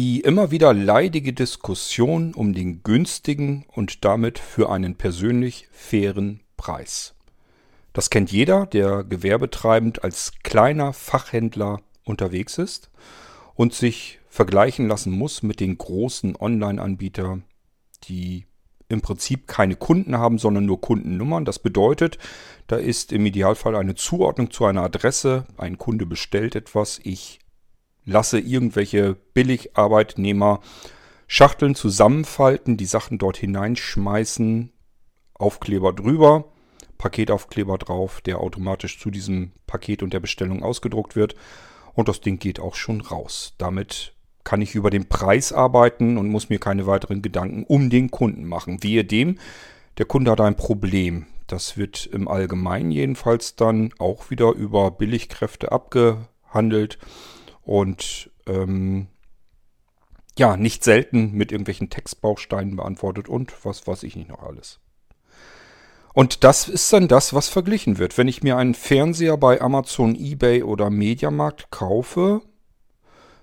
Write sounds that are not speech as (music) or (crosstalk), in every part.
Die immer wieder leidige Diskussion um den günstigen und damit für einen persönlich fairen Preis. Das kennt jeder, der gewerbetreibend als kleiner Fachhändler unterwegs ist und sich vergleichen lassen muss mit den großen Online-Anbietern, die im Prinzip keine Kunden haben, sondern nur Kundennummern. Das bedeutet, da ist im Idealfall eine Zuordnung zu einer Adresse. Ein Kunde bestellt etwas, ich lasse irgendwelche Billigarbeitnehmer Schachteln zusammenfalten, die Sachen dort hineinschmeißen, Aufkleber drüber, Paketaufkleber drauf, der automatisch zu diesem Paket und der Bestellung ausgedruckt wird. Und das Ding geht auch schon raus. Damit kann ich über den Preis arbeiten und muss mir keine weiteren Gedanken um den Kunden machen. Wehe dem, der Kunde hat ein Problem. Das wird im Allgemeinen jedenfalls dann auch wieder über Billigkräfte abgehandelt und ähm, ja, nicht selten mit irgendwelchen Textbausteinen beantwortet und was weiß ich nicht noch alles. Und das ist dann das, was verglichen wird. Wenn ich mir einen Fernseher bei Amazon, eBay oder Mediamarkt kaufe,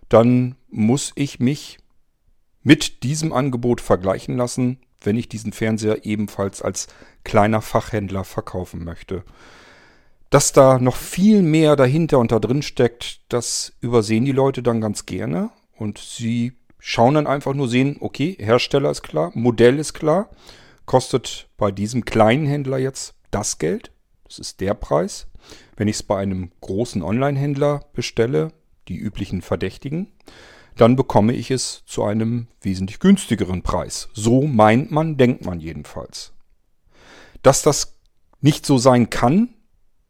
dann muss ich mich mit diesem Angebot vergleichen lassen, wenn ich diesen Fernseher ebenfalls als kleiner Fachhändler verkaufen möchte. Dass da noch viel mehr dahinter und da drin steckt, das übersehen die Leute dann ganz gerne und sie schauen dann einfach nur sehen, okay, Hersteller ist klar, Modell ist klar, kostet bei diesem kleinen Händler jetzt das Geld, das ist der Preis. Wenn ich es bei einem großen Online-Händler bestelle, die üblichen Verdächtigen, dann bekomme ich es zu einem wesentlich günstigeren Preis. So meint man, denkt man jedenfalls. Dass das nicht so sein kann,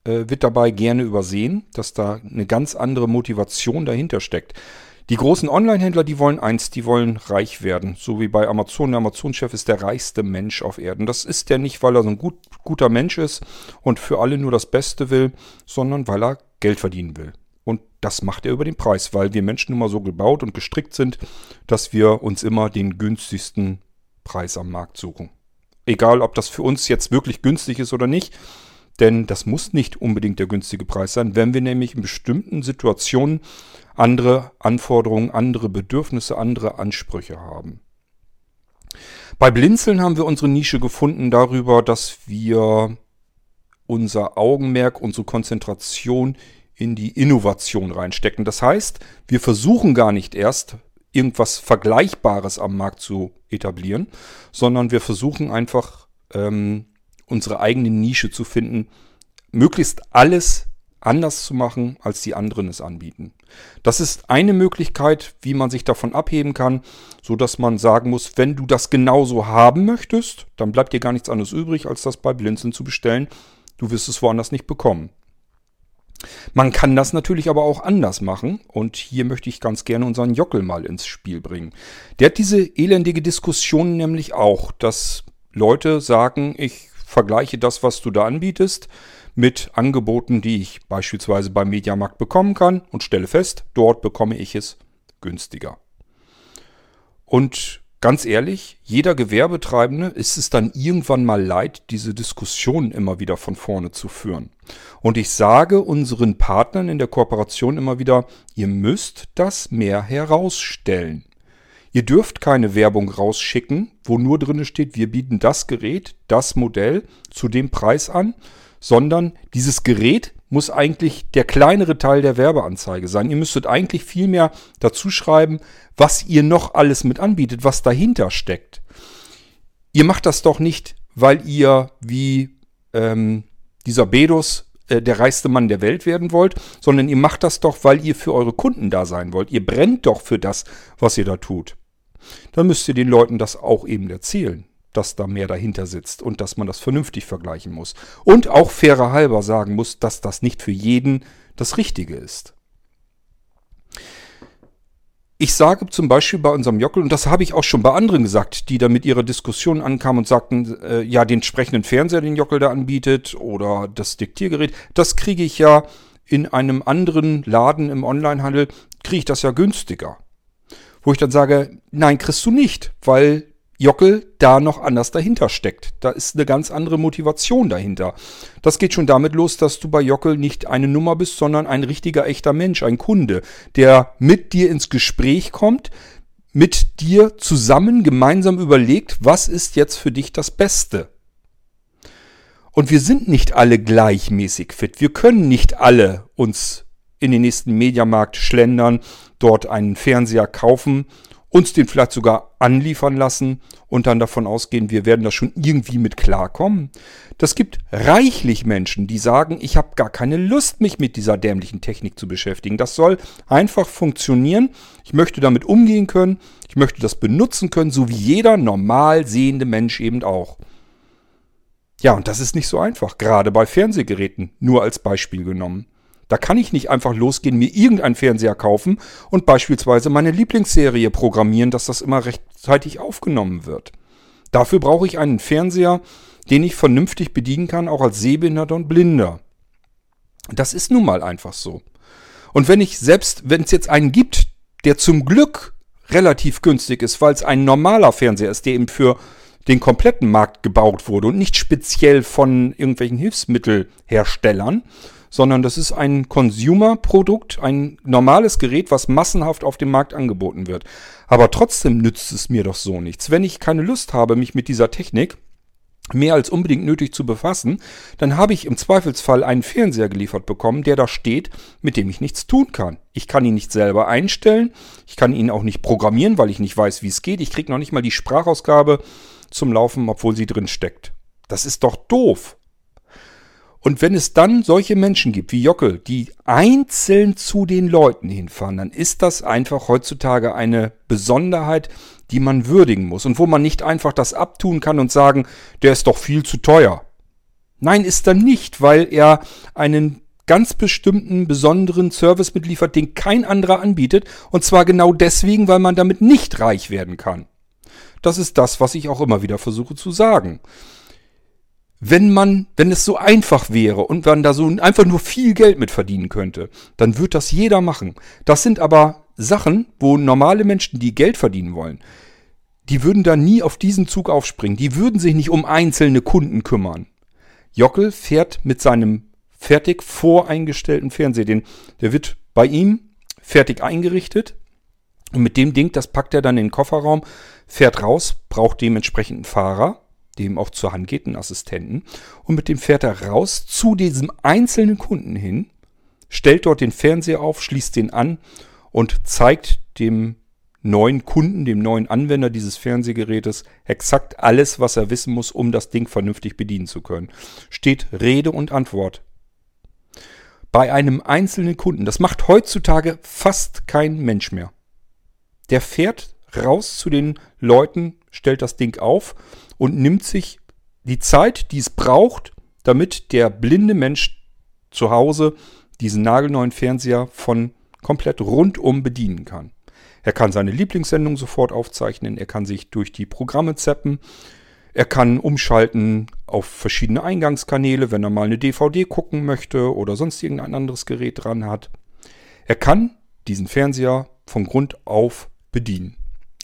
wird dabei gerne übersehen, dass da eine ganz andere Motivation dahinter steckt. Die großen Online-Händler, die wollen eins, die wollen reich werden. So wie bei Amazon. Der Amazon-Chef ist der reichste Mensch auf Erden. Das ist der nicht, weil er so ein gut, guter Mensch ist und für alle nur das Beste will, sondern weil er Geld verdienen will. Und das macht er über den Preis, weil wir Menschen mal so gebaut und gestrickt sind, dass wir uns immer den günstigsten Preis am Markt suchen. Egal, ob das für uns jetzt wirklich günstig ist oder nicht. Denn das muss nicht unbedingt der günstige Preis sein, wenn wir nämlich in bestimmten Situationen andere Anforderungen, andere Bedürfnisse, andere Ansprüche haben. Bei Blinzeln haben wir unsere Nische gefunden darüber, dass wir unser Augenmerk, unsere Konzentration in die Innovation reinstecken. Das heißt, wir versuchen gar nicht erst irgendwas Vergleichbares am Markt zu etablieren, sondern wir versuchen einfach ähm, unsere eigene Nische zu finden, möglichst alles anders zu machen, als die anderen es anbieten. Das ist eine Möglichkeit, wie man sich davon abheben kann, so dass man sagen muss, wenn du das genauso haben möchtest, dann bleibt dir gar nichts anderes übrig, als das bei Blinzeln zu bestellen. Du wirst es woanders nicht bekommen. Man kann das natürlich aber auch anders machen und hier möchte ich ganz gerne unseren Jockel mal ins Spiel bringen. Der hat diese elendige Diskussion nämlich auch, dass Leute sagen, ich vergleiche das, was du da anbietest, mit Angeboten, die ich beispielsweise beim Mediamarkt bekommen kann und stelle fest, dort bekomme ich es günstiger. Und ganz ehrlich, jeder Gewerbetreibende ist es dann irgendwann mal leid, diese Diskussion immer wieder von vorne zu führen. Und ich sage unseren Partnern in der Kooperation immer wieder, ihr müsst das mehr herausstellen. Ihr dürft keine Werbung rausschicken, wo nur drin steht, wir bieten das Gerät, das Modell zu dem Preis an, sondern dieses Gerät muss eigentlich der kleinere Teil der Werbeanzeige sein. Ihr müsstet eigentlich viel mehr dazu schreiben, was ihr noch alles mit anbietet, was dahinter steckt. Ihr macht das doch nicht, weil ihr wie ähm, dieser Bedus äh, der reichste Mann der Welt werden wollt, sondern ihr macht das doch, weil ihr für eure Kunden da sein wollt. Ihr brennt doch für das, was ihr da tut. Dann müsst ihr den Leuten das auch eben erzählen dass da mehr dahinter sitzt und dass man das vernünftig vergleichen muss. Und auch fairer halber sagen muss, dass das nicht für jeden das Richtige ist. Ich sage zum Beispiel bei unserem Jockel, und das habe ich auch schon bei anderen gesagt, die da mit ihrer Diskussion ankamen und sagten, äh, ja, den entsprechenden Fernseher, den Jockel da anbietet, oder das Diktiergerät, das kriege ich ja in einem anderen Laden im Onlinehandel, kriege ich das ja günstiger. Wo ich dann sage, nein, kriegst du nicht, weil Jockel da noch anders dahinter steckt. Da ist eine ganz andere Motivation dahinter. Das geht schon damit los, dass du bei Jockel nicht eine Nummer bist, sondern ein richtiger, echter Mensch, ein Kunde, der mit dir ins Gespräch kommt, mit dir zusammen gemeinsam überlegt, was ist jetzt für dich das Beste. Und wir sind nicht alle gleichmäßig fit. Wir können nicht alle uns in den nächsten Mediamarkt schlendern, dort einen Fernseher kaufen uns den vielleicht sogar anliefern lassen und dann davon ausgehen, wir werden da schon irgendwie mit klarkommen. Das gibt reichlich Menschen, die sagen, ich habe gar keine Lust, mich mit dieser dämlichen Technik zu beschäftigen. Das soll einfach funktionieren. Ich möchte damit umgehen können. Ich möchte das benutzen können, so wie jeder normal sehende Mensch eben auch. Ja, und das ist nicht so einfach, gerade bei Fernsehgeräten, nur als Beispiel genommen. Da kann ich nicht einfach losgehen, mir irgendeinen Fernseher kaufen und beispielsweise meine Lieblingsserie programmieren, dass das immer rechtzeitig aufgenommen wird. Dafür brauche ich einen Fernseher, den ich vernünftig bedienen kann, auch als Sehbehinderter und Blinder. Das ist nun mal einfach so. Und wenn ich selbst, wenn es jetzt einen gibt, der zum Glück relativ günstig ist, weil es ein normaler Fernseher ist, der eben für den kompletten Markt gebaut wurde und nicht speziell von irgendwelchen Hilfsmittelherstellern, sondern das ist ein Consumer-Produkt, ein normales Gerät, was massenhaft auf dem Markt angeboten wird. Aber trotzdem nützt es mir doch so nichts. Wenn ich keine Lust habe, mich mit dieser Technik mehr als unbedingt nötig zu befassen, dann habe ich im Zweifelsfall einen Fernseher geliefert bekommen, der da steht, mit dem ich nichts tun kann. Ich kann ihn nicht selber einstellen, ich kann ihn auch nicht programmieren, weil ich nicht weiß, wie es geht. Ich kriege noch nicht mal die Sprachausgabe zum Laufen, obwohl sie drin steckt. Das ist doch doof. Und wenn es dann solche Menschen gibt wie Jockel, die einzeln zu den Leuten hinfahren, dann ist das einfach heutzutage eine Besonderheit, die man würdigen muss und wo man nicht einfach das abtun kann und sagen, der ist doch viel zu teuer. Nein, ist er nicht, weil er einen ganz bestimmten besonderen Service mitliefert, den kein anderer anbietet, und zwar genau deswegen, weil man damit nicht reich werden kann. Das ist das, was ich auch immer wieder versuche zu sagen wenn man, wenn es so einfach wäre und man da so einfach nur viel Geld mit verdienen könnte, dann wird das jeder machen. Das sind aber Sachen, wo normale Menschen, die Geld verdienen wollen, die würden da nie auf diesen Zug aufspringen. Die würden sich nicht um einzelne Kunden kümmern. Jockel fährt mit seinem fertig voreingestellten Fernseher, den, der wird bei ihm fertig eingerichtet. Und mit dem Ding, das packt er dann in den Kofferraum, fährt raus, braucht dementsprechend einen Fahrer dem auch zur Hand geht, einen Assistenten. Und mit dem fährt er raus zu diesem einzelnen Kunden hin, stellt dort den Fernseher auf, schließt den an und zeigt dem neuen Kunden, dem neuen Anwender dieses Fernsehgerätes exakt alles, was er wissen muss, um das Ding vernünftig bedienen zu können. Steht Rede und Antwort. Bei einem einzelnen Kunden, das macht heutzutage fast kein Mensch mehr. Der fährt raus zu den Leuten, stellt das Ding auf und nimmt sich die Zeit, die es braucht, damit der blinde Mensch zu Hause diesen nagelneuen Fernseher von komplett rundum bedienen kann. Er kann seine Lieblingssendung sofort aufzeichnen, er kann sich durch die Programme zappen, er kann umschalten auf verschiedene Eingangskanäle, wenn er mal eine DVD gucken möchte oder sonst irgendein anderes Gerät dran hat. Er kann diesen Fernseher von Grund auf bedienen.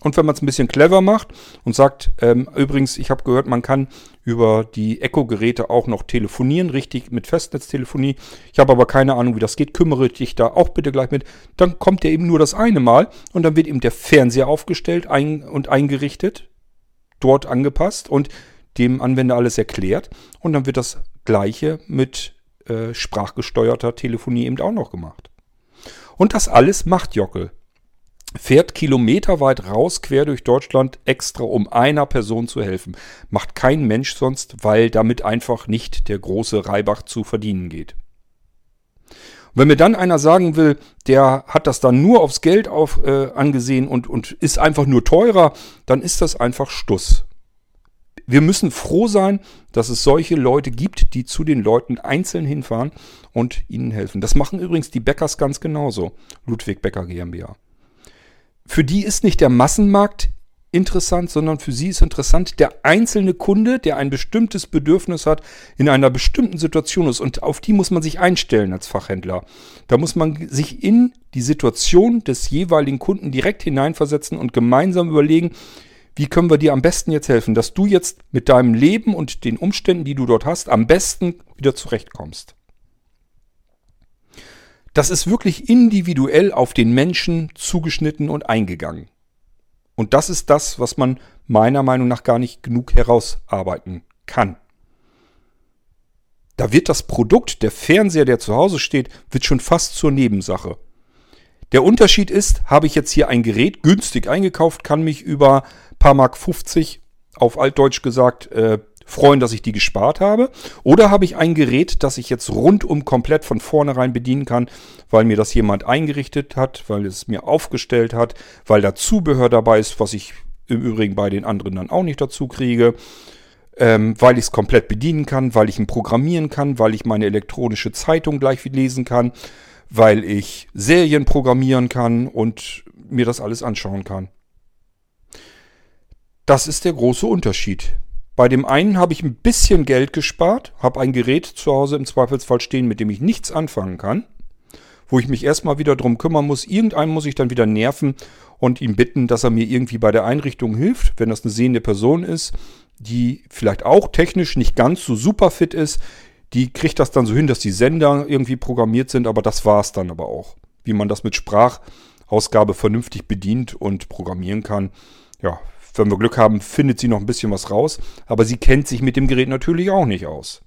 Und wenn man es ein bisschen clever macht und sagt, ähm, übrigens, ich habe gehört, man kann über die Echo-Geräte auch noch telefonieren, richtig mit Festnetztelefonie. Ich habe aber keine Ahnung, wie das geht. Kümmere dich da auch bitte gleich mit. Dann kommt er eben nur das eine Mal und dann wird eben der Fernseher aufgestellt ein und eingerichtet, dort angepasst und dem Anwender alles erklärt. Und dann wird das gleiche mit äh, sprachgesteuerter Telefonie eben auch noch gemacht. Und das alles macht Jockel fährt kilometerweit raus, quer durch Deutschland, extra um einer Person zu helfen. Macht kein Mensch sonst, weil damit einfach nicht der große Reibach zu verdienen geht. Und wenn mir dann einer sagen will, der hat das dann nur aufs Geld auf, äh, angesehen und, und ist einfach nur teurer, dann ist das einfach Stuss. Wir müssen froh sein, dass es solche Leute gibt, die zu den Leuten einzeln hinfahren und ihnen helfen. Das machen übrigens die Bäckers ganz genauso. Ludwig Becker GmbH für die ist nicht der Massenmarkt interessant, sondern für sie ist interessant der einzelne Kunde, der ein bestimmtes Bedürfnis hat, in einer bestimmten Situation ist. Und auf die muss man sich einstellen als Fachhändler. Da muss man sich in die Situation des jeweiligen Kunden direkt hineinversetzen und gemeinsam überlegen, wie können wir dir am besten jetzt helfen, dass du jetzt mit deinem Leben und den Umständen, die du dort hast, am besten wieder zurechtkommst. Das ist wirklich individuell auf den Menschen zugeschnitten und eingegangen. Und das ist das, was man meiner Meinung nach gar nicht genug herausarbeiten kann. Da wird das Produkt, der Fernseher, der zu Hause steht, wird schon fast zur Nebensache. Der Unterschied ist, habe ich jetzt hier ein Gerät günstig eingekauft, kann mich über paar Mark 50 auf altdeutsch gesagt äh, freuen, dass ich die gespart habe. Oder habe ich ein Gerät, das ich jetzt rundum komplett von vornherein bedienen kann, weil mir das jemand eingerichtet hat, weil es mir aufgestellt hat, weil da Zubehör dabei ist, was ich im Übrigen bei den anderen dann auch nicht dazu kriege. Ähm, weil ich es komplett bedienen kann, weil ich ihn programmieren kann, weil ich meine elektronische Zeitung gleich lesen kann, weil ich Serien programmieren kann und mir das alles anschauen kann. Das ist der große Unterschied. Bei dem einen habe ich ein bisschen Geld gespart, habe ein Gerät zu Hause im Zweifelsfall stehen, mit dem ich nichts anfangen kann, wo ich mich erstmal wieder drum kümmern muss. Irgendeinen muss ich dann wieder nerven und ihn bitten, dass er mir irgendwie bei der Einrichtung hilft, wenn das eine sehende Person ist, die vielleicht auch technisch nicht ganz so super fit ist, die kriegt das dann so hin, dass die Sender irgendwie programmiert sind, aber das war es dann aber auch. Wie man das mit Sprachausgabe vernünftig bedient und programmieren kann. Ja, wenn wir Glück haben, findet sie noch ein bisschen was raus, aber sie kennt sich mit dem Gerät natürlich auch nicht aus.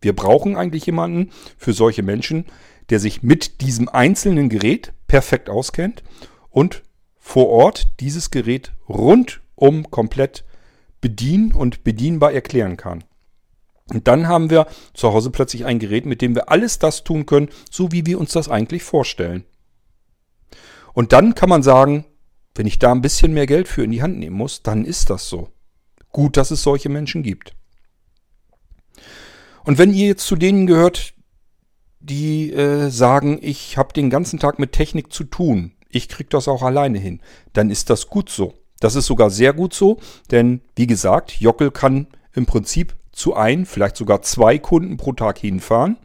Wir brauchen eigentlich jemanden für solche Menschen, der sich mit diesem einzelnen Gerät perfekt auskennt und vor Ort dieses Gerät rundum komplett bedienen und bedienbar erklären kann. Und dann haben wir zu Hause plötzlich ein Gerät, mit dem wir alles das tun können, so wie wir uns das eigentlich vorstellen. Und dann kann man sagen, wenn ich da ein bisschen mehr Geld für in die Hand nehmen muss, dann ist das so. Gut, dass es solche Menschen gibt. Und wenn ihr jetzt zu denen gehört, die äh, sagen, ich habe den ganzen Tag mit Technik zu tun, ich kriege das auch alleine hin, dann ist das gut so. Das ist sogar sehr gut so, denn wie gesagt, Jockel kann im Prinzip zu ein, vielleicht sogar zwei Kunden pro Tag hinfahren.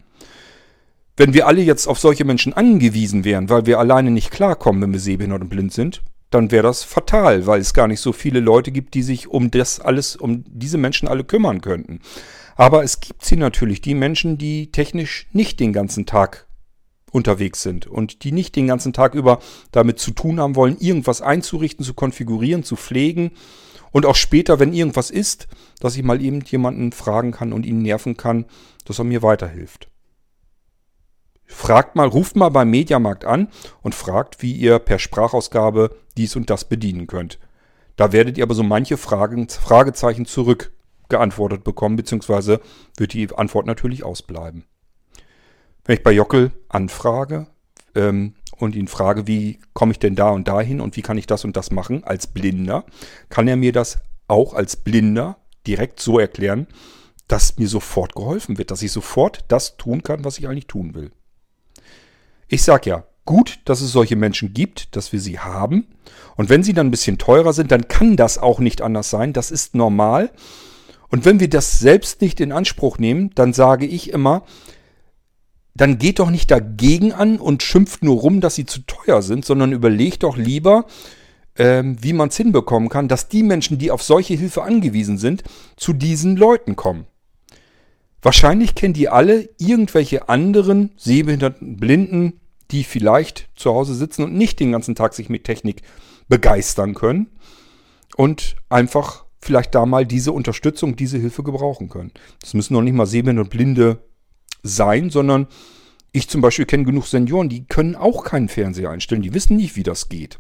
Wenn wir alle jetzt auf solche Menschen angewiesen wären, weil wir alleine nicht klarkommen, wenn wir sehbehindert und blind sind, dann wäre das fatal, weil es gar nicht so viele Leute gibt, die sich um das alles, um diese Menschen alle kümmern könnten. Aber es gibt sie natürlich, die Menschen, die technisch nicht den ganzen Tag unterwegs sind und die nicht den ganzen Tag über damit zu tun haben wollen, irgendwas einzurichten, zu konfigurieren, zu pflegen und auch später, wenn irgendwas ist, dass ich mal eben jemanden fragen kann und ihn nerven kann, dass er mir weiterhilft. Fragt mal, ruft mal beim Mediamarkt an und fragt, wie ihr per Sprachausgabe dies und das bedienen könnt. Da werdet ihr aber so manche Fragen, Fragezeichen zurückgeantwortet bekommen, beziehungsweise wird die Antwort natürlich ausbleiben. Wenn ich bei Jockel anfrage ähm, und ihn frage, wie komme ich denn da und dahin und wie kann ich das und das machen als Blinder, kann er mir das auch als Blinder direkt so erklären, dass mir sofort geholfen wird, dass ich sofort das tun kann, was ich eigentlich tun will. Ich sage ja, gut, dass es solche Menschen gibt, dass wir sie haben. Und wenn sie dann ein bisschen teurer sind, dann kann das auch nicht anders sein. Das ist normal. Und wenn wir das selbst nicht in Anspruch nehmen, dann sage ich immer, dann geht doch nicht dagegen an und schimpft nur rum, dass sie zu teuer sind, sondern überlegt doch lieber, ähm, wie man es hinbekommen kann, dass die Menschen, die auf solche Hilfe angewiesen sind, zu diesen Leuten kommen. Wahrscheinlich kennen die alle irgendwelche anderen sehbehinderten Blinden, die vielleicht zu Hause sitzen und nicht den ganzen Tag sich mit Technik begeistern können und einfach vielleicht da mal diese Unterstützung, diese Hilfe gebrauchen können. Das müssen noch nicht mal sehbehinderte und Blinde sein, sondern ich zum Beispiel kenne genug Senioren, die können auch keinen Fernseher einstellen, die wissen nicht, wie das geht.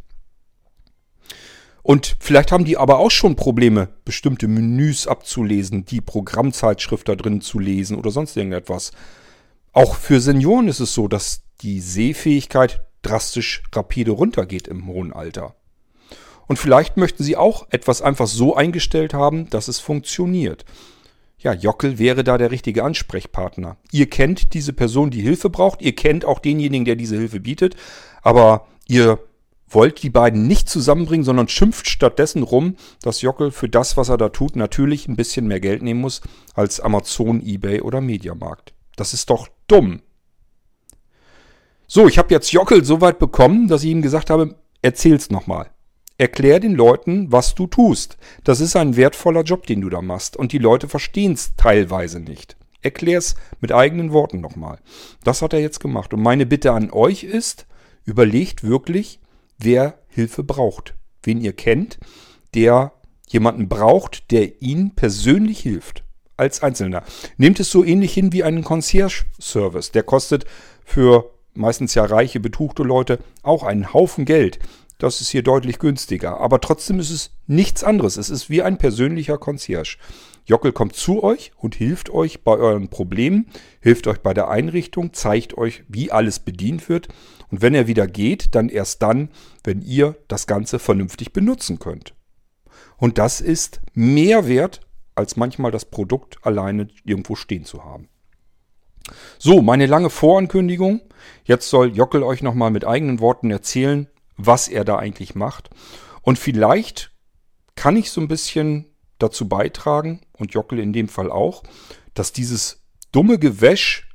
Und vielleicht haben die aber auch schon Probleme, bestimmte Menüs abzulesen, die Programmzeitschrift da drin zu lesen oder sonst irgendetwas. Auch für Senioren ist es so, dass die Sehfähigkeit drastisch rapide runtergeht im hohen Alter. Und vielleicht möchten sie auch etwas einfach so eingestellt haben, dass es funktioniert. Ja, Jockel wäre da der richtige Ansprechpartner. Ihr kennt diese Person, die Hilfe braucht, ihr kennt auch denjenigen, der diese Hilfe bietet, aber ihr wollt die beiden nicht zusammenbringen, sondern schimpft stattdessen rum, dass Jockel für das, was er da tut, natürlich ein bisschen mehr Geld nehmen muss als Amazon, eBay oder Mediamarkt. Das ist doch dumm. So, ich habe jetzt Jockel so weit bekommen, dass ich ihm gesagt habe, erzähl's nochmal. Erklär den Leuten, was du tust. Das ist ein wertvoller Job, den du da machst. Und die Leute verstehen es teilweise nicht. Erklär's mit eigenen Worten nochmal. Das hat er jetzt gemacht. Und meine Bitte an euch ist, überlegt wirklich, wer Hilfe braucht. wen ihr kennt, der jemanden braucht, der ihn persönlich hilft. Als Einzelner. Nehmt es so ähnlich hin wie einen Concierge-Service. Der kostet für meistens ja reiche, betuchte Leute auch einen Haufen Geld. Das ist hier deutlich günstiger. Aber trotzdem ist es nichts anderes. Es ist wie ein persönlicher Concierge. Jockel kommt zu euch und hilft euch bei euren Problemen, hilft euch bei der Einrichtung, zeigt euch, wie alles bedient wird. Und wenn er wieder geht, dann erst dann, wenn ihr das Ganze vernünftig benutzen könnt. Und das ist mehr wert, als manchmal das Produkt alleine irgendwo stehen zu haben. So, meine lange Vorankündigung. Jetzt soll Jockel euch nochmal mit eigenen Worten erzählen, was er da eigentlich macht. Und vielleicht kann ich so ein bisschen dazu beitragen, und Jockel in dem Fall auch, dass dieses dumme Gewäsch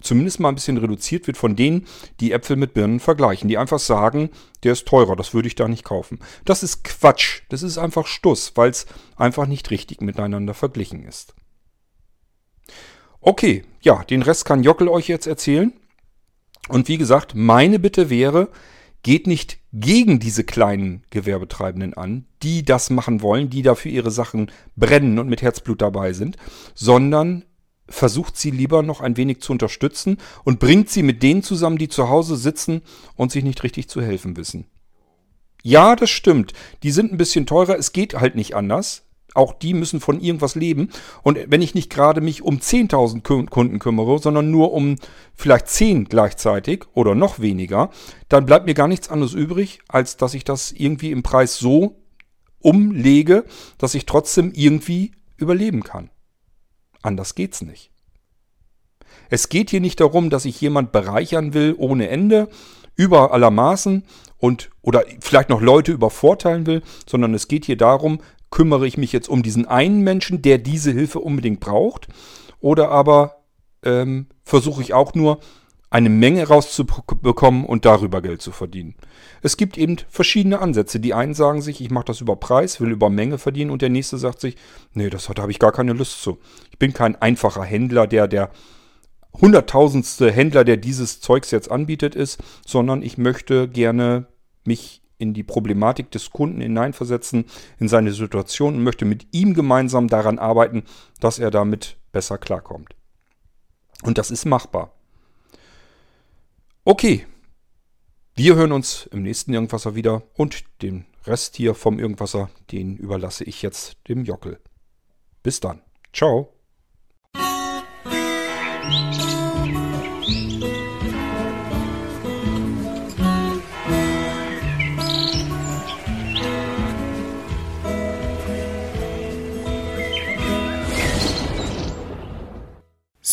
zumindest mal ein bisschen reduziert wird von denen, die Äpfel mit Birnen vergleichen, die einfach sagen, der ist teurer, das würde ich da nicht kaufen. Das ist Quatsch, das ist einfach Stuss, weil es einfach nicht richtig miteinander verglichen ist. Okay, ja, den Rest kann Jockel euch jetzt erzählen. Und wie gesagt, meine Bitte wäre, geht nicht gegen diese kleinen Gewerbetreibenden an, die das machen wollen, die dafür ihre Sachen brennen und mit Herzblut dabei sind, sondern versucht sie lieber noch ein wenig zu unterstützen und bringt sie mit denen zusammen, die zu Hause sitzen und sich nicht richtig zu helfen wissen. Ja, das stimmt. Die sind ein bisschen teurer. Es geht halt nicht anders. Auch die müssen von irgendwas leben. Und wenn ich nicht gerade mich um 10.000 Kunden kümmere, sondern nur um vielleicht 10 gleichzeitig oder noch weniger, dann bleibt mir gar nichts anderes übrig, als dass ich das irgendwie im Preis so umlege, dass ich trotzdem irgendwie überleben kann. Anders geht's nicht. Es geht hier nicht darum, dass ich jemand bereichern will ohne Ende, über aller Maßen und oder vielleicht noch Leute übervorteilen will, sondern es geht hier darum, kümmere ich mich jetzt um diesen einen Menschen, der diese Hilfe unbedingt braucht, oder aber ähm, versuche ich auch nur eine Menge rauszubekommen und darüber Geld zu verdienen. Es gibt eben verschiedene Ansätze. Die einen sagen sich, ich mache das über Preis, will über Menge verdienen und der nächste sagt sich, nee, das habe ich gar keine Lust zu. Ich bin kein einfacher Händler, der der hunderttausendste Händler, der dieses Zeugs jetzt anbietet ist, sondern ich möchte gerne mich in die Problematik des Kunden hineinversetzen, in seine Situation und möchte mit ihm gemeinsam daran arbeiten, dass er damit besser klarkommt. Und das ist machbar. Okay, wir hören uns im nächsten Irgendwasser wieder und den Rest hier vom Irgendwasser, den überlasse ich jetzt dem Jockel. Bis dann. Ciao.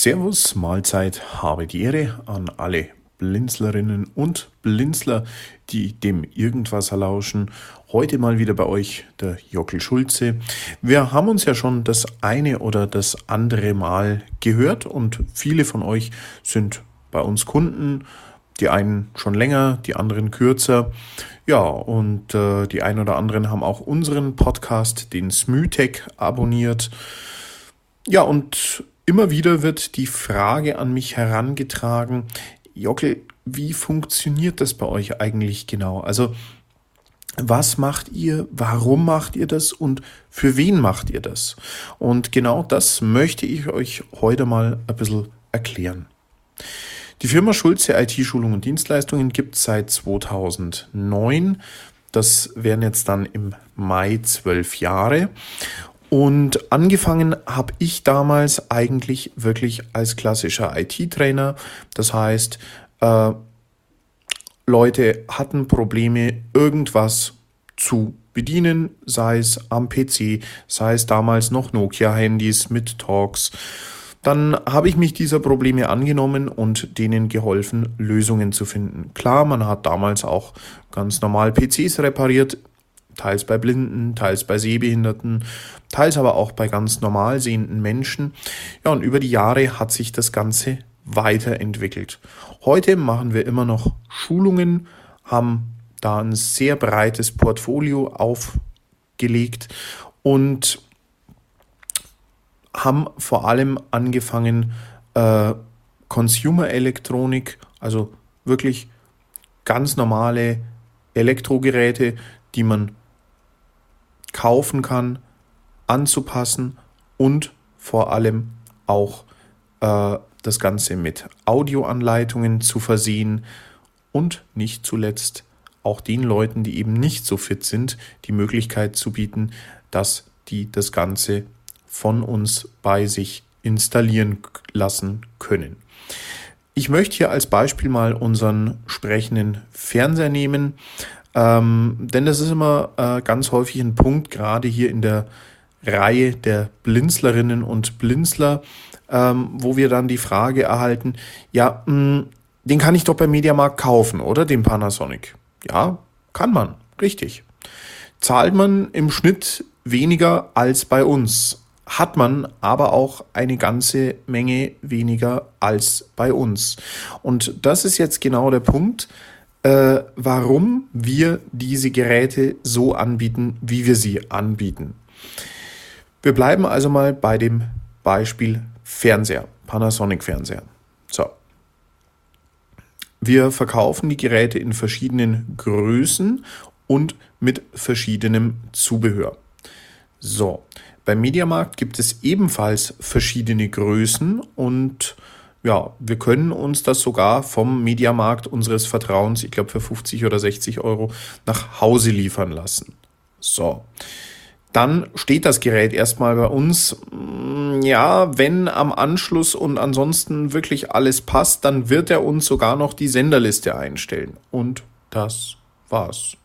Servus, Mahlzeit, habe die Ehre an alle Blinzlerinnen und Blinzler, die dem Irgendwas lauschen. Heute mal wieder bei euch der Jockel Schulze. Wir haben uns ja schon das eine oder das andere Mal gehört und viele von euch sind bei uns Kunden. Die einen schon länger, die anderen kürzer. Ja, und äh, die einen oder anderen haben auch unseren Podcast, den Smytech, abonniert. Ja, und immer wieder wird die Frage an mich herangetragen, Jockel, wie funktioniert das bei euch eigentlich genau? Also, was macht ihr, warum macht ihr das und für wen macht ihr das? Und genau das möchte ich euch heute mal ein bisschen erklären. Die Firma Schulze IT-Schulung und Dienstleistungen gibt seit 2009. Das wären jetzt dann im Mai zwölf Jahre. Und angefangen habe ich damals eigentlich wirklich als klassischer IT-Trainer. Das heißt, äh, Leute hatten Probleme, irgendwas zu bedienen, sei es am PC, sei es damals noch Nokia-Handys mit Talks. Dann habe ich mich dieser Probleme angenommen und denen geholfen, Lösungen zu finden. Klar, man hat damals auch ganz normal PCs repariert teils bei Blinden, teils bei Sehbehinderten, teils aber auch bei ganz normal sehenden Menschen. Ja, und über die Jahre hat sich das Ganze weiterentwickelt. Heute machen wir immer noch Schulungen, haben da ein sehr breites Portfolio aufgelegt und haben vor allem angefangen, äh, Consumer Elektronik, also wirklich ganz normale Elektrogeräte, die man kaufen kann, anzupassen und vor allem auch äh, das Ganze mit Audioanleitungen zu versehen und nicht zuletzt auch den Leuten, die eben nicht so fit sind, die Möglichkeit zu bieten, dass die das Ganze von uns bei sich installieren lassen können. Ich möchte hier als Beispiel mal unseren sprechenden Fernseher nehmen, ähm, denn das ist immer äh, ganz häufig ein Punkt, gerade hier in der Reihe der Blinzlerinnen und Blinzler, ähm, wo wir dann die Frage erhalten, ja, mh, hm, den kann ich doch beim Mediamarkt kaufen, oder? Den Panasonic. Ja, kann man, richtig. Zahlt man im Schnitt weniger als bei uns, hat man aber auch eine ganze Menge weniger als bei uns. Und das ist jetzt genau der Punkt, äh, warum wir diese Geräte so anbieten, wie wir sie anbieten. Wir bleiben also mal bei dem Beispiel Fernseher, Panasonic Fernseher. So. Wir verkaufen die Geräte in verschiedenen Größen und mit verschiedenem Zubehör. So, beim Mediamarkt gibt es ebenfalls verschiedene Größen und ja, wir können uns das sogar vom Mediamarkt unseres Vertrauens, ich glaube für 50 oder 60 Euro, nach Hause liefern lassen. So dann steht das Gerät erstmal bei uns. Mm, ja, wenn am Anschluss und ansonsten wirklich alles passt, dann wird er uns sogar noch die Senderliste einstellen. Und das war's.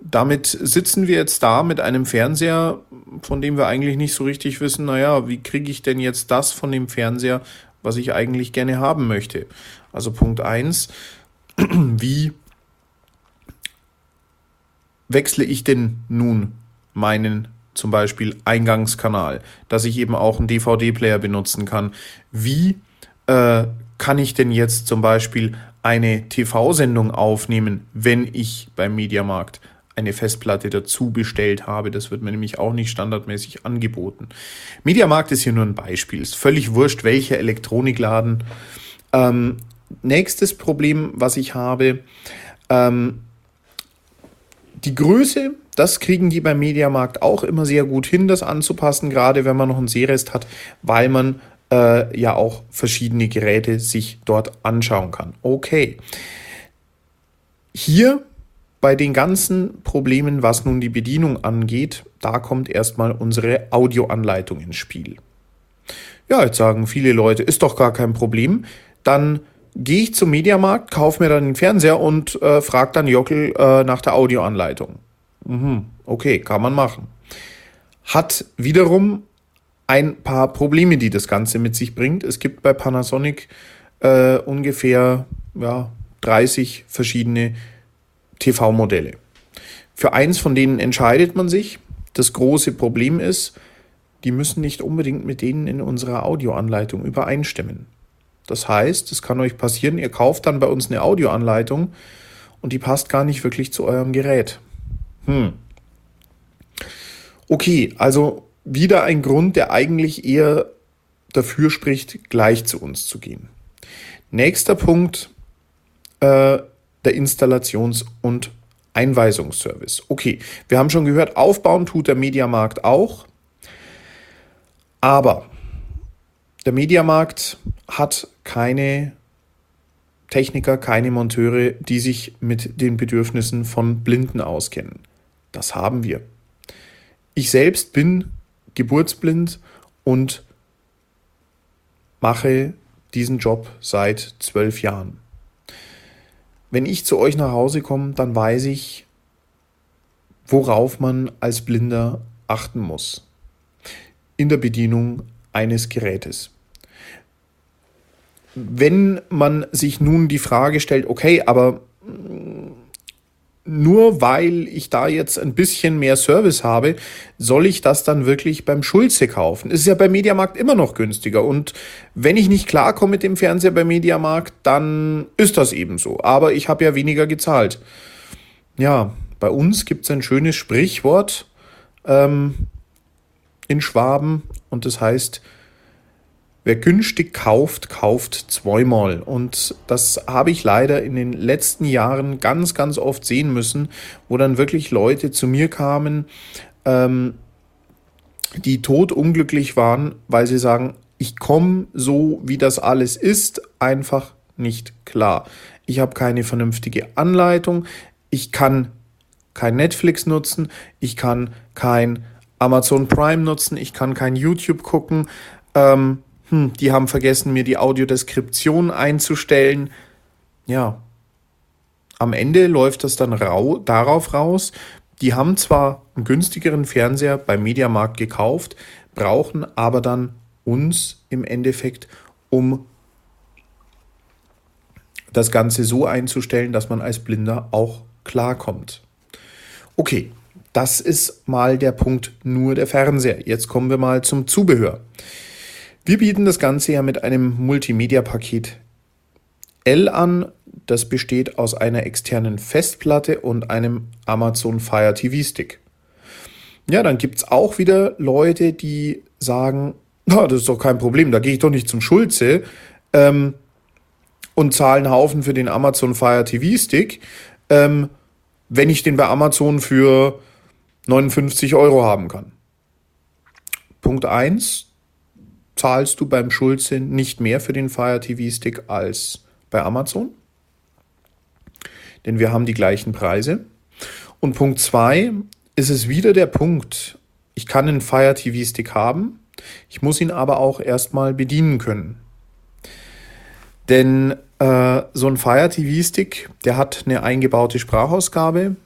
Damit sitzen wir jetzt da mit einem Fernseher, von dem wir eigentlich nicht so richtig wissen, naja, wie kriege ich denn jetzt das von dem Fernseher, was ich eigentlich gerne haben möchte? Also Punkt eins: (clears throat) wie wechsle ich denn nun meinen zum Beispiel Eingangskanal, dass ich eben auch einen DVD-Player benutzen kann. Wie äh, kann ich denn jetzt zum Beispiel eine TV-Sendung aufnehmen, wenn ich beim Mediamarkt eine Festplatte dazu bestellt habe. Das wird mir nämlich auch nicht standardmäßig angeboten. Mediamarkt ist hier nur ein Beispiel. Ist völlig wurscht, welcher Elektronikladen. Ähm, nächstes Problem, was ich habe, ähm, die Größe das kriegen die beim Mediamarkt auch immer sehr gut hin, das anzupassen, gerade wenn man noch einen Seerest hat, weil man äh, ja auch verschiedene Geräte sich dort anschauen kann. Okay. Hier bei den ganzen Problemen, was nun die Bedienung angeht, da kommt erstmal unsere Audioanleitung ins Spiel. Ja, jetzt sagen viele Leute, ist doch gar kein Problem. Dann gehe ich zum Mediamarkt, kaufe mir dann den Fernseher und äh, frage dann Jockel äh, nach der Audioanleitung. Mhm. Okay, kann man machen. Hat wiederum ein paar Probleme, die das Ganze mit sich bringt. Es gibt bei Panasonic äh, ungefähr ja, 30 verschiedene TV-Modelle. Für eins von denen entscheidet man sich. Das große Problem ist, die müssen nicht unbedingt mit denen in unserer Audioanleitung übereinstimmen. Das heißt, es kann euch passieren, ihr kauft dann bei uns eine Audioanleitung und die passt gar nicht wirklich zu eurem Gerät. Hm. Okay, also wieder ein Grund, der eigentlich eher dafür spricht, gleich zu uns zu gehen. Nächster Punkt, äh, der Installations- und Einweisungsservice. Okay, wir haben schon gehört, aufbauen tut der Mediamarkt auch. Aber der Mediamarkt hat keine Techniker, keine Monteure, die sich mit den Bedürfnissen von Blinden auskennen. Das haben wir. Ich selbst bin geburtsblind und mache diesen Job seit zwölf Jahren. Wenn ich zu euch nach Hause komme, dann weiß ich, worauf man als Blinder achten muss in der Bedienung eines Gerätes. Wenn man sich nun die Frage stellt, okay, aber nur weil ich da jetzt ein bisschen mehr Service habe, soll ich das dann wirklich beim Schulze kaufen? Ist ja beim Mediamarkt immer noch günstiger. Und wenn ich nicht klarkomme mit dem Fernseher beim Mediamarkt, dann ist das eben so. Aber ich habe ja weniger gezahlt. Ja, bei uns gibt es ein schönes Sprichwort ähm, in Schwaben und das heißt, Wer günstig kauft, kauft zweimal. Und das habe ich leider in den letzten Jahren ganz, ganz oft sehen müssen, wo dann wirklich Leute zu mir kamen, ähm, die totunglücklich waren, weil sie sagen, ich komme so, wie das alles ist, einfach nicht klar. Ich habe keine vernünftige Anleitung, ich kann kein Netflix nutzen, ich kann kein Amazon Prime nutzen, ich kann kein YouTube gucken. Ähm, hm, die haben vergessen, mir die Audiodeskription einzustellen. Ja, am Ende läuft das dann rau darauf raus, die haben zwar einen günstigeren Fernseher beim Mediamarkt gekauft, brauchen aber dann uns im Endeffekt, um das Ganze so einzustellen, dass man als Blinder auch klarkommt. Okay, das ist mal der Punkt nur der Fernseher. Jetzt kommen wir mal zum Zubehör. Wir bieten das Ganze ja mit einem Multimedia-Paket L an. Das besteht aus einer externen Festplatte und einem Amazon Fire TV Stick. Ja, dann gibt es auch wieder Leute, die sagen, na, das ist doch kein Problem, da gehe ich doch nicht zum Schulze ähm, und zahle einen Haufen für den Amazon Fire TV Stick, ähm, wenn ich den bei Amazon für 59 Euro haben kann. Punkt 1, zahlst du beim Schulze nicht mehr für den Fire TV Stick als bei Amazon. Denn wir haben die gleichen Preise. Und Punkt 2 ist es wieder der Punkt, ich kann einen Fire TV Stick haben, ich muss ihn aber auch erstmal bedienen können. Denn äh, so ein Fire TV Stick, der hat eine eingebaute Sprachausgabe.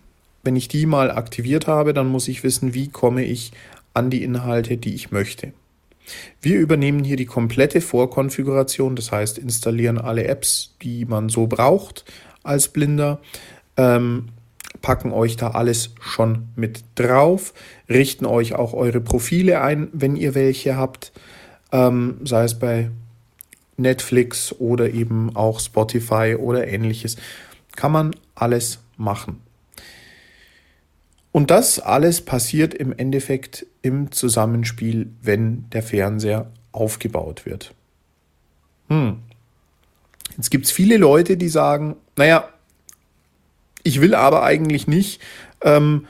Wenn ich die mal aktiviert habe, dann muss ich wissen, wie komme ich an die Inhalte, die ich möchte. Wir übernehmen hier die komplette Vorkonfiguration, das heißt installieren alle Apps, die man so braucht als Blinder, ähm, packen euch da alles schon mit drauf, richten euch auch eure Profile ein, wenn ihr welche habt, ähm, sei es bei Netflix oder eben auch Spotify oder ähnliches, kann man alles machen. Und das alles passiert im Endeffekt im Zusammenspiel, wenn der Fernseher aufgebaut wird. Hm. Jetzt gibt es viele Leute, die sagen, naja, ich will aber eigentlich nicht, ähm,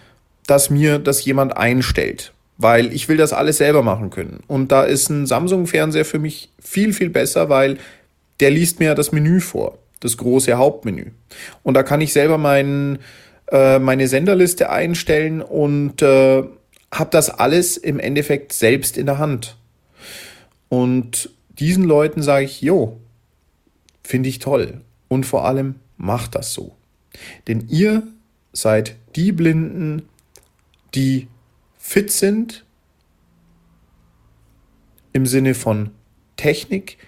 dass mir das jemand einstellt, weil ich will das alles selber machen können. Und da ist ein Samsung-Fernseher für mich viel, viel besser, weil der liest mir das Menü vor, das große Hauptmenü. Und da kann ich selber meinen äh, meine Senderliste einstellen und äh, habe das alles im Endeffekt selbst in der Hand. Und diesen Leuten sage ich, jo, finde ich toll. Und vor allem macht das so. Denn ihr seid die Blinden, die fit sind im Sinne von Technik,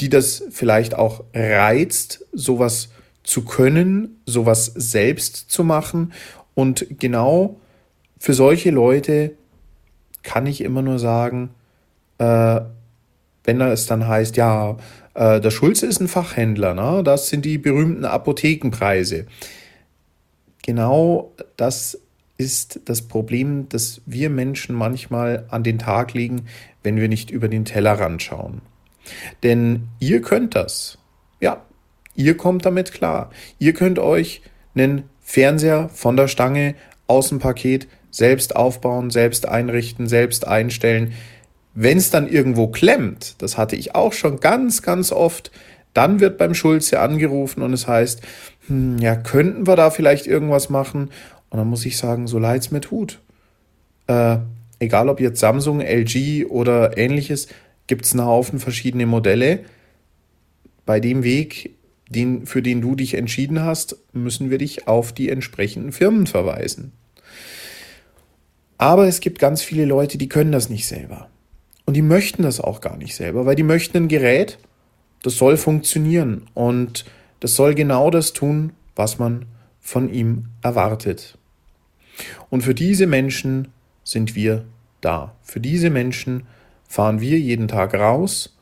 die das vielleicht auch reizt, sowas zu können, sowas selbst zu machen. Und genau für solche Leute kann ich immer nur sagen, äh, wenn es dann heißt, ja, äh, der Schulze ist ein Fachhändler, ne? das sind die berühmten Apothekenpreise. Genau das ist das Problem, das wir Menschen manchmal an den Tag legen, wenn wir nicht über den Tellerrand schauen. Denn ihr könnt das. Ja, Ihr kommt damit klar. Ihr könnt euch einen Fernseher von der Stange aus dem Paket selbst aufbauen, selbst einrichten, selbst einstellen. Wenn es dann irgendwo klemmt, das hatte ich auch schon ganz, ganz oft, dann wird beim Schulze angerufen und es heißt, hm, ja, könnten wir da vielleicht irgendwas machen? Und dann muss ich sagen, so leid es mir tut. Äh, egal ob jetzt Samsung, LG oder ähnliches, gibt es einen Haufen verschiedene Modelle. Bei dem Weg den, für den du dich entschieden hast, müssen wir dich auf die entsprechenden Firmen verweisen. Aber es gibt ganz viele Leute, die können das nicht selber. Und die möchten das auch gar nicht selber, weil die möchten ein Gerät, das soll funktionieren und das soll genau das tun, was man von ihm erwartet. Und für diese Menschen sind wir da. Für diese Menschen fahren wir jeden Tag raus.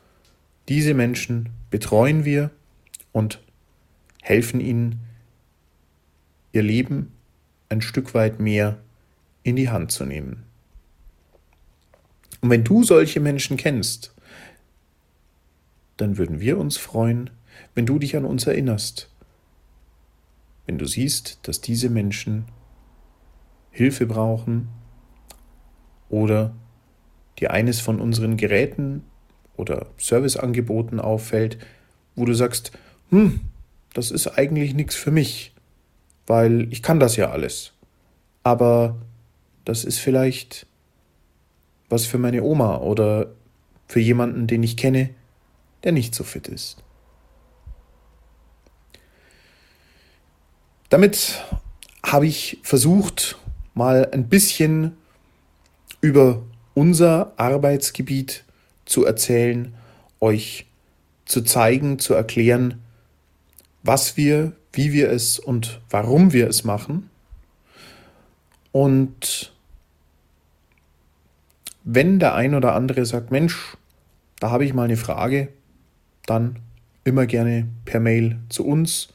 Diese Menschen betreuen wir und helfen ihnen, ihr Leben ein Stück weit mehr in die Hand zu nehmen. Und wenn du solche Menschen kennst, dann würden wir uns freuen, wenn du dich an uns erinnerst. Wenn du siehst, dass diese Menschen Hilfe brauchen oder dir eines von unseren Geräten oder Serviceangeboten auffällt, wo du sagst, hm, das ist eigentlich nichts für mich, weil ich kann das ja alles. Aber das ist vielleicht was für meine Oma oder für jemanden, den ich kenne, der nicht so fit ist. Damit habe ich versucht, mal ein bisschen über unser Arbeitsgebiet zu erzählen, euch zu zeigen, zu erklären, was wir, wie wir es und warum wir es machen. Und wenn der ein oder andere sagt, Mensch, da habe ich mal eine Frage, dann immer gerne per Mail zu uns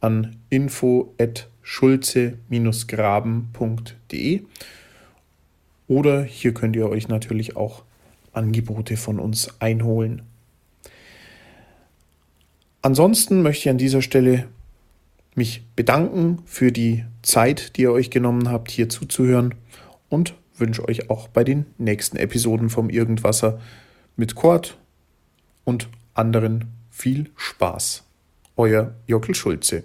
an info@schulze-graben.de oder hier könnt ihr euch natürlich auch Angebote von uns einholen. Ansonsten möchte ich an dieser Stelle mich bedanken für die Zeit, die ihr euch genommen habt, hier zuzuhören und wünsche euch auch bei den nächsten Episoden vom Irgendwasser mit Kurt und anderen viel Spaß. Euer Jockel Schulze.